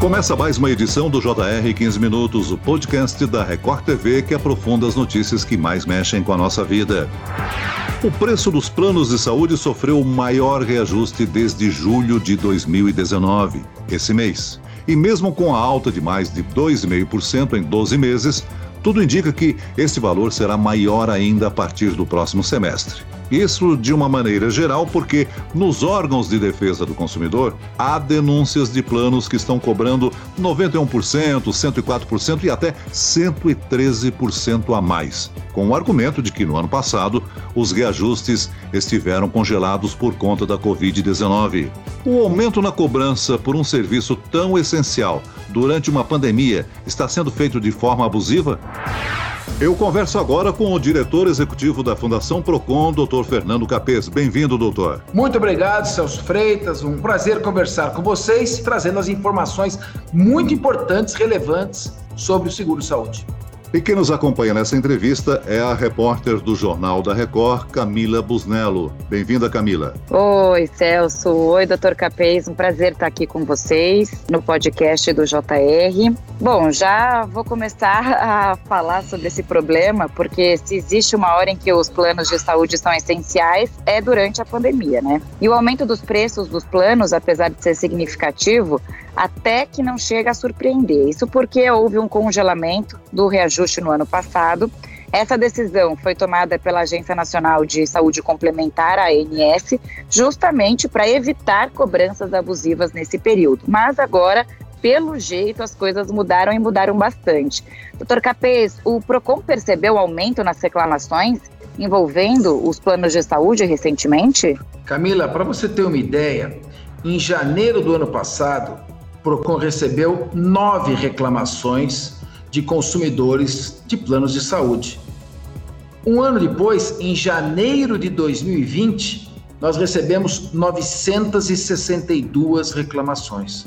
Começa mais uma edição do JR 15 Minutos, o podcast da Record TV que aprofunda as notícias que mais mexem com a nossa vida. O preço dos planos de saúde sofreu o maior reajuste desde julho de 2019, esse mês. E mesmo com a alta de mais de 2,5% em 12 meses, tudo indica que esse valor será maior ainda a partir do próximo semestre. Isso de uma maneira geral, porque nos órgãos de defesa do consumidor há denúncias de planos que estão cobrando 91%, 104% e até 113% a mais, com o argumento de que no ano passado os reajustes estiveram congelados por conta da Covid-19. O aumento na cobrança por um serviço tão essencial durante uma pandemia está sendo feito de forma abusiva? Eu converso agora com o diretor executivo da Fundação Procon, Dr. Fernando Capês. Bem-vindo, doutor. Muito obrigado, Celso Freitas. Um prazer conversar com vocês, trazendo as informações muito importantes, relevantes sobre o seguro saúde. E quem nos acompanha nessa entrevista é a repórter do Jornal da Record, Camila Busnello. Bem-vinda, Camila. Oi, Celso. Oi, doutor Capês. Um prazer estar aqui com vocês no podcast do JR. Bom, já vou começar a falar sobre esse problema, porque se existe uma hora em que os planos de saúde são essenciais, é durante a pandemia, né? E o aumento dos preços dos planos, apesar de ser significativo, até que não chega a surpreender. Isso porque houve um congelamento do reajuste no ano passado. Essa decisão foi tomada pela Agência Nacional de Saúde Complementar, a ANS, justamente para evitar cobranças abusivas nesse período. Mas agora, pelo jeito, as coisas mudaram e mudaram bastante. Doutor Capês, o PROCON percebeu aumento nas reclamações envolvendo os planos de saúde recentemente? Camila, para você ter uma ideia, em janeiro do ano passado, Procon recebeu nove reclamações de consumidores de planos de saúde. Um ano depois, em janeiro de 2020, nós recebemos 962 reclamações,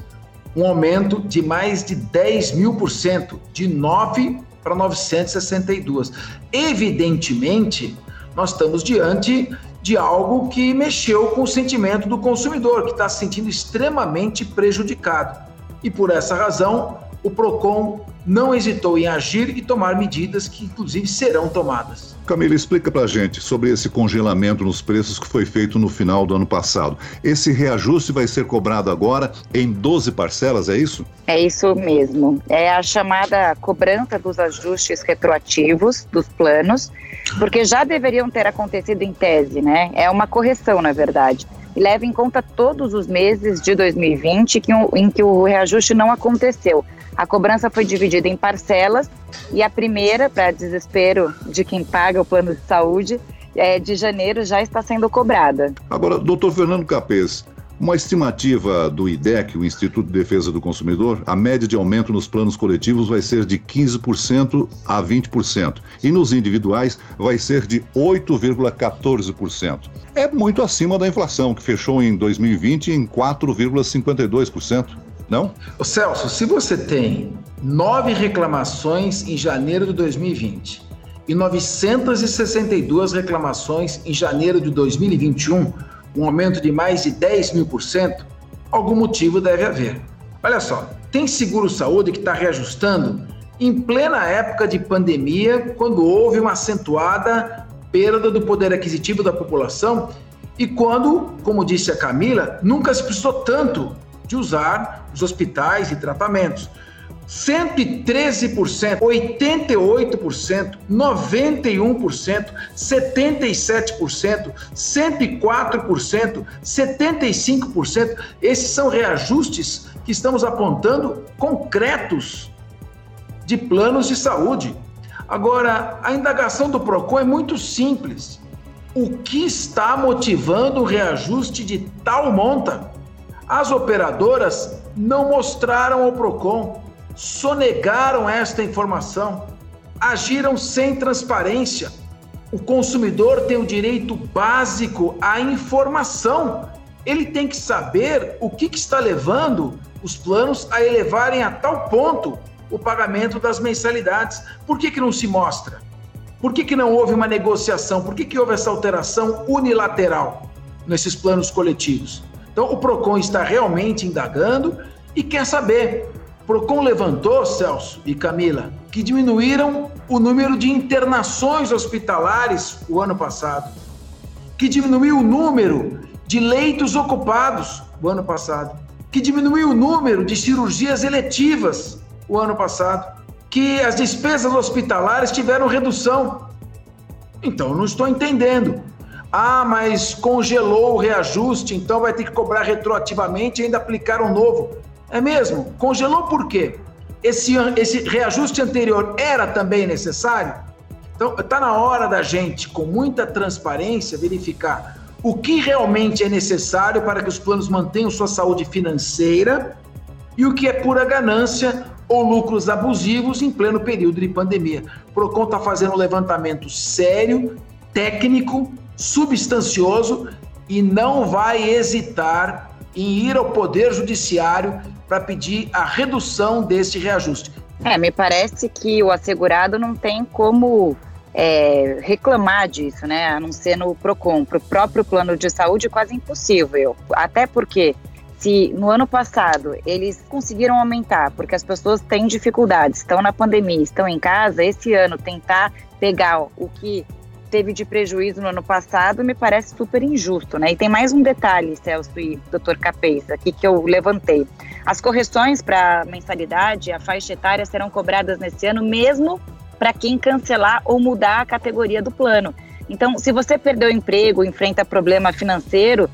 um aumento de mais de 10 mil por cento, de 9 para 962. Evidentemente, nós estamos diante de algo que mexeu com o sentimento do consumidor, que está se sentindo extremamente prejudicado. E por essa razão, o PROCON não hesitou em agir e tomar medidas que, inclusive, serão tomadas. Camila, explica para a gente sobre esse congelamento nos preços que foi feito no final do ano passado. Esse reajuste vai ser cobrado agora em 12 parcelas, é isso? É isso mesmo. É a chamada cobrança dos ajustes retroativos dos planos, porque já deveriam ter acontecido em tese, né? É uma correção, na verdade e leva em conta todos os meses de 2020 que, em que o reajuste não aconteceu. A cobrança foi dividida em parcelas e a primeira, para desespero de quem paga o plano de saúde, é, de janeiro já está sendo cobrada. Agora, doutor Fernando Capês, uma estimativa do IDEC, o Instituto de Defesa do Consumidor, a média de aumento nos planos coletivos vai ser de 15% a 20%, e nos individuais vai ser de 8,14%. É muito acima da inflação, que fechou em 2020 em 4,52%, não? O Celso, se você tem nove reclamações em janeiro de 2020 e 962 reclamações em janeiro de 2021, um aumento de mais de 10 mil por cento, algum motivo deve haver. Olha só, tem seguro-saúde que está reajustando em plena época de pandemia, quando houve uma acentuada perda do poder aquisitivo da população e quando, como disse a Camila, nunca se precisou tanto de usar os hospitais e tratamentos. 113%, 88%, 91%, 77%, 104%, 75%. Esses são reajustes que estamos apontando concretos de planos de saúde. Agora, a indagação do PROCON é muito simples. O que está motivando o reajuste de tal monta? As operadoras não mostraram ao PROCON sonegaram esta informação, agiram sem transparência. O consumidor tem o direito básico à informação. Ele tem que saber o que, está levando os planos a elevarem a tal ponto o pagamento das mensalidades. Por que, que não se mostra? Por que, que não houve uma negociação? Por que, que houve essa alteração unilateral nesses planos coletivos? Então, o PROCON está realmente indagando e quer saber Procon levantou, Celso e Camila, que diminuíram o número de internações hospitalares o ano passado, que diminuiu o número de leitos ocupados o ano passado, que diminuiu o número de cirurgias eletivas o ano passado, que as despesas hospitalares tiveram redução. Então, não estou entendendo. Ah, mas congelou o reajuste, então vai ter que cobrar retroativamente e ainda aplicar um novo. É mesmo? Congelou por quê? Esse, esse reajuste anterior era também necessário? Então, está na hora da gente, com muita transparência, verificar o que realmente é necessário para que os planos mantenham sua saúde financeira e o que é pura ganância ou lucros abusivos em pleno período de pandemia. O Procon está fazendo um levantamento sério, técnico, substancioso e não vai hesitar em ir ao Poder Judiciário para pedir a redução desse reajuste. É, me parece que o assegurado não tem como é, reclamar disso, né? A não ser no PROCON. Para o próprio plano de saúde, quase impossível. Até porque se no ano passado eles conseguiram aumentar, porque as pessoas têm dificuldades, estão na pandemia, estão em casa, esse ano tentar pegar o que teve de prejuízo no ano passado me parece super injusto, né? E tem mais um detalhe, Celso e Dr. Capês, aqui que eu levantei. As correções para mensalidade, a faixa etária serão cobradas nesse ano, mesmo para quem cancelar ou mudar a categoria do plano. Então, se você perdeu o emprego, enfrenta problema financeiro,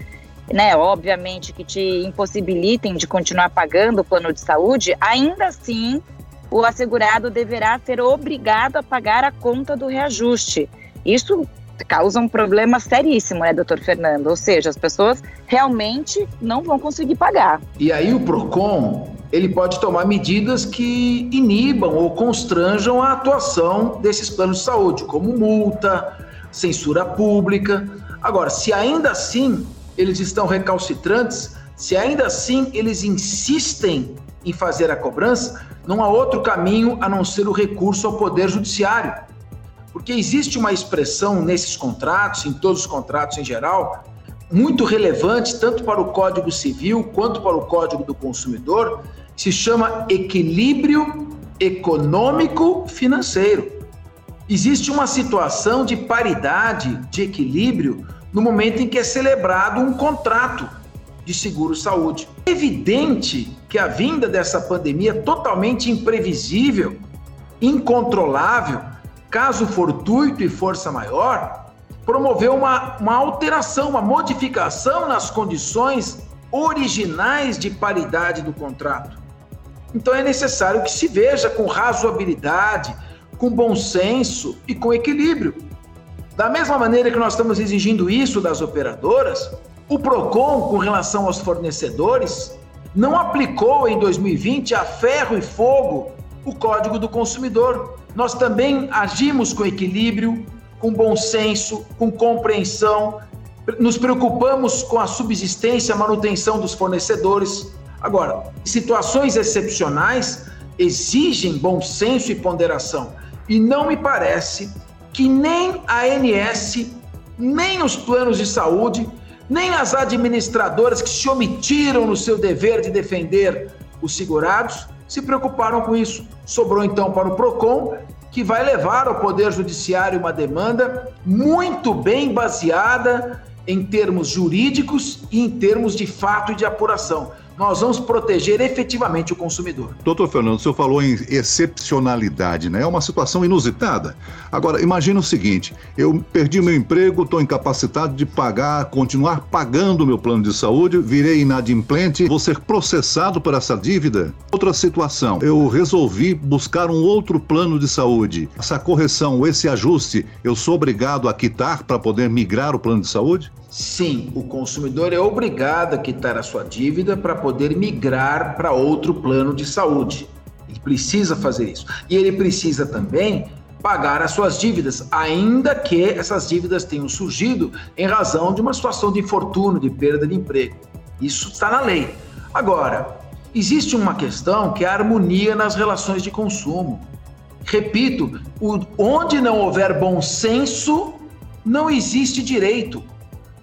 né, obviamente que te impossibilitem de continuar pagando o plano de saúde, ainda assim o assegurado deverá ser obrigado a pagar a conta do reajuste. Isso causa um problema seríssimo, né, doutor Fernando? Ou seja, as pessoas realmente não vão conseguir pagar. E aí o PROCON, ele pode tomar medidas que inibam ou constranjam a atuação desses planos de saúde, como multa, censura pública. Agora, se ainda assim eles estão recalcitrantes, se ainda assim eles insistem em fazer a cobrança, não há outro caminho a não ser o recurso ao Poder Judiciário. Porque existe uma expressão nesses contratos, em todos os contratos em geral, muito relevante tanto para o Código Civil quanto para o Código do Consumidor, se chama equilíbrio econômico financeiro. Existe uma situação de paridade, de equilíbrio no momento em que é celebrado um contrato de seguro-saúde. É evidente que a vinda dessa pandemia totalmente imprevisível, incontrolável, caso fortuito e força maior, promoveu uma, uma alteração, uma modificação nas condições originais de paridade do contrato. Então é necessário que se veja com razoabilidade, com bom senso e com equilíbrio da mesma maneira que nós estamos exigindo isso das operadoras, o PROCON, com relação aos fornecedores, não aplicou em 2020 a ferro e fogo o Código do Consumidor. Nós também agimos com equilíbrio, com bom senso, com compreensão, nos preocupamos com a subsistência, a manutenção dos fornecedores. Agora, situações excepcionais exigem bom senso e ponderação. E não me parece que nem a ANS, nem os planos de saúde, nem as administradoras que se omitiram no seu dever de defender os segurados se preocuparam com isso. Sobrou então para o PROCON, que vai levar ao Poder Judiciário uma demanda muito bem baseada em termos jurídicos e em termos de fato e de apuração nós vamos proteger efetivamente o consumidor. Doutor Fernando, o senhor falou em excepcionalidade, né? É uma situação inusitada. Agora, imagine o seguinte: eu perdi meu emprego, estou incapacitado de pagar, continuar pagando o meu plano de saúde, virei inadimplente, vou ser processado por essa dívida? Outra situação, eu resolvi buscar um outro plano de saúde. Essa correção, esse ajuste, eu sou obrigado a quitar para poder migrar o plano de saúde? Sim, o consumidor é obrigado a quitar a sua dívida para poder migrar para outro plano de saúde. Ele precisa fazer isso. E ele precisa também pagar as suas dívidas, ainda que essas dívidas tenham surgido em razão de uma situação de infortúnio, de perda de emprego. Isso está na lei. Agora, existe uma questão que é a harmonia nas relações de consumo. Repito, onde não houver bom senso, não existe direito.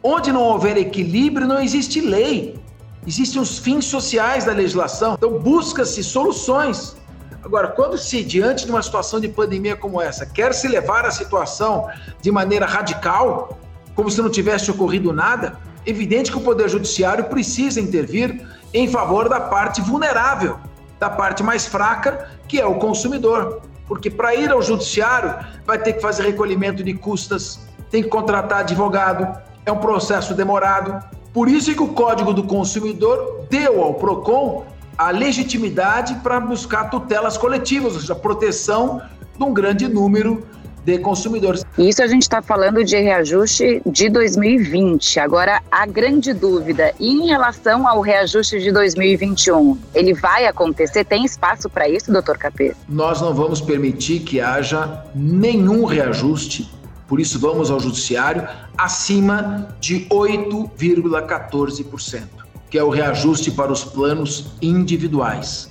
Onde não houver equilíbrio, não existe lei. Existem os fins sociais da legislação, então busca-se soluções. Agora, quando se, diante de uma situação de pandemia como essa, quer se levar a situação de maneira radical, como se não tivesse ocorrido nada, evidente que o Poder Judiciário precisa intervir em favor da parte vulnerável, da parte mais fraca, que é o consumidor. Porque para ir ao Judiciário vai ter que fazer recolhimento de custas, tem que contratar advogado, é um processo demorado. Por isso que o Código do Consumidor deu ao PROCON a legitimidade para buscar tutelas coletivas, ou seja, a proteção de um grande número de consumidores. Isso a gente está falando de reajuste de 2020. Agora, a grande dúvida, em relação ao reajuste de 2021, ele vai acontecer? Tem espaço para isso, doutor Capê? Nós não vamos permitir que haja nenhum reajuste por isso, vamos ao judiciário acima de 8,14%, que é o reajuste para os planos individuais.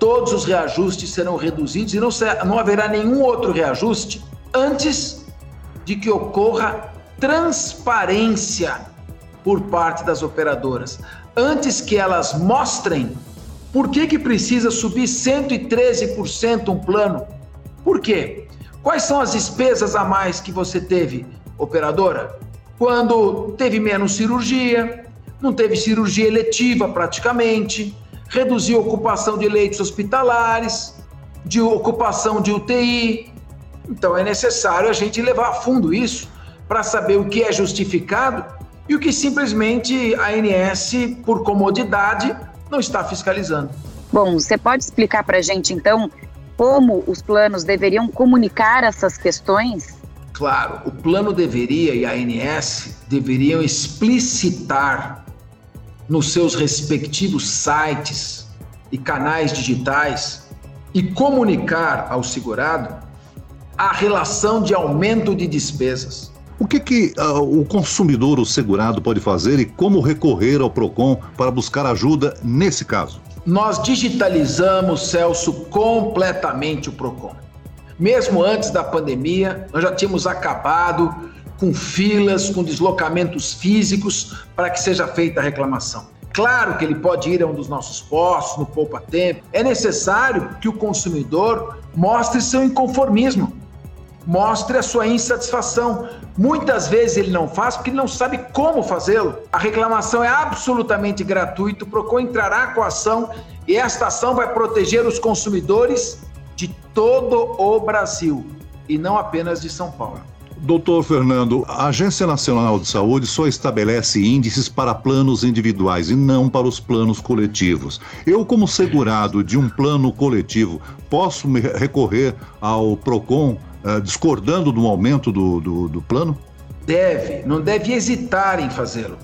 Todos os reajustes serão reduzidos e não, não haverá nenhum outro reajuste antes de que ocorra transparência por parte das operadoras, antes que elas mostrem por que, que precisa subir 113% um plano. Por quê? Quais são as despesas a mais que você teve, operadora? Quando teve menos cirurgia, não teve cirurgia eletiva praticamente, reduziu a ocupação de leitos hospitalares, de ocupação de UTI. Então é necessário a gente levar a fundo isso para saber o que é justificado e o que simplesmente a ANS, por comodidade, não está fiscalizando. Bom, você pode explicar para a gente então como os planos deveriam comunicar essas questões? Claro, o plano deveria e a ANS deveriam explicitar nos seus respectivos sites e canais digitais e comunicar ao segurado a relação de aumento de despesas. O que, que uh, o consumidor, o segurado, pode fazer e como recorrer ao PROCON para buscar ajuda nesse caso? Nós digitalizamos, Celso, completamente o PROCON. Mesmo antes da pandemia, nós já tínhamos acabado com filas, com deslocamentos físicos para que seja feita a reclamação. Claro que ele pode ir a um dos nossos postos, no Poupa Tempo. É necessário que o consumidor mostre seu inconformismo mostre a sua insatisfação. Muitas vezes ele não faz porque ele não sabe como fazê-lo. A reclamação é absolutamente gratuita, o PROCON entrará com a ação e esta ação vai proteger os consumidores de todo o Brasil e não apenas de São Paulo. Doutor Fernando, a Agência Nacional de Saúde só estabelece índices para planos individuais e não para os planos coletivos. Eu, como segurado de um plano coletivo, posso recorrer ao PROCON uh, discordando do aumento do, do, do plano? Deve, não deve hesitar em fazê-lo.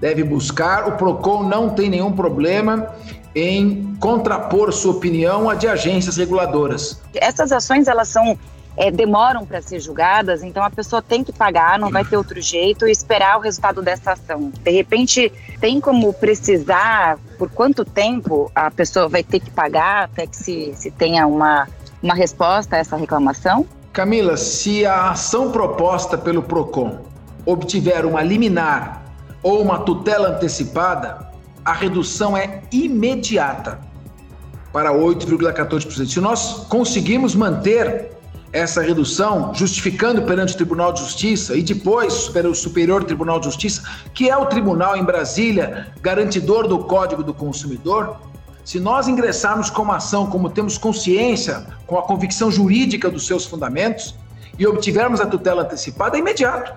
Deve buscar. O PROCON não tem nenhum problema em contrapor sua opinião à de agências reguladoras. Essas ações elas são é, demoram para ser julgadas, então a pessoa tem que pagar, não vai ter outro jeito e esperar o resultado dessa ação. De repente, tem como precisar por quanto tempo a pessoa vai ter que pagar até que se, se tenha uma, uma resposta a essa reclamação? Camila, se a ação proposta pelo PROCON obtiver uma liminar ou uma tutela antecipada, a redução é imediata para 8,14%. Se nós conseguirmos manter essa redução, justificando perante o Tribunal de Justiça e depois pelo Superior Tribunal de Justiça, que é o tribunal em Brasília garantidor do Código do Consumidor, se nós ingressarmos com uma ação, como temos consciência, com a convicção jurídica dos seus fundamentos, e obtivermos a tutela antecipada, é imediato.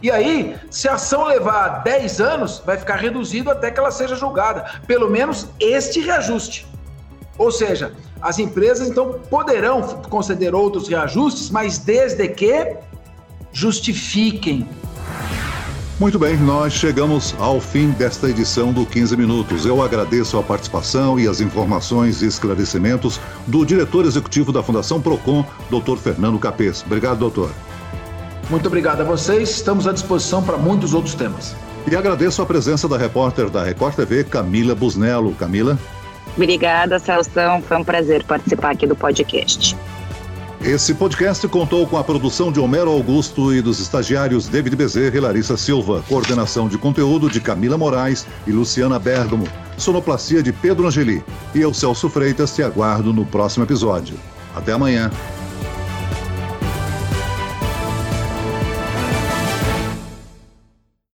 E aí, se a ação levar 10 anos, vai ficar reduzido até que ela seja julgada. Pelo menos este reajuste. Ou seja, as empresas então poderão conceder outros reajustes, mas desde que justifiquem muito bem, nós chegamos ao fim desta edição do 15 Minutos. Eu agradeço a participação e as informações e esclarecimentos do diretor executivo da Fundação Procon, Dr. Fernando Capês. Obrigado, doutor. Muito obrigado a vocês. Estamos à disposição para muitos outros temas. E agradeço a presença da repórter da Record TV, Camila Busnello. Camila. Obrigada, Celso. Foi um prazer participar aqui do podcast. Esse podcast contou com a produção de Homero Augusto e dos estagiários David Bezerra e Larissa Silva, coordenação de conteúdo de Camila Moraes e Luciana Bergamo, sonoplastia de Pedro Angeli. E eu, Celso Freitas, te aguardo no próximo episódio. Até amanhã.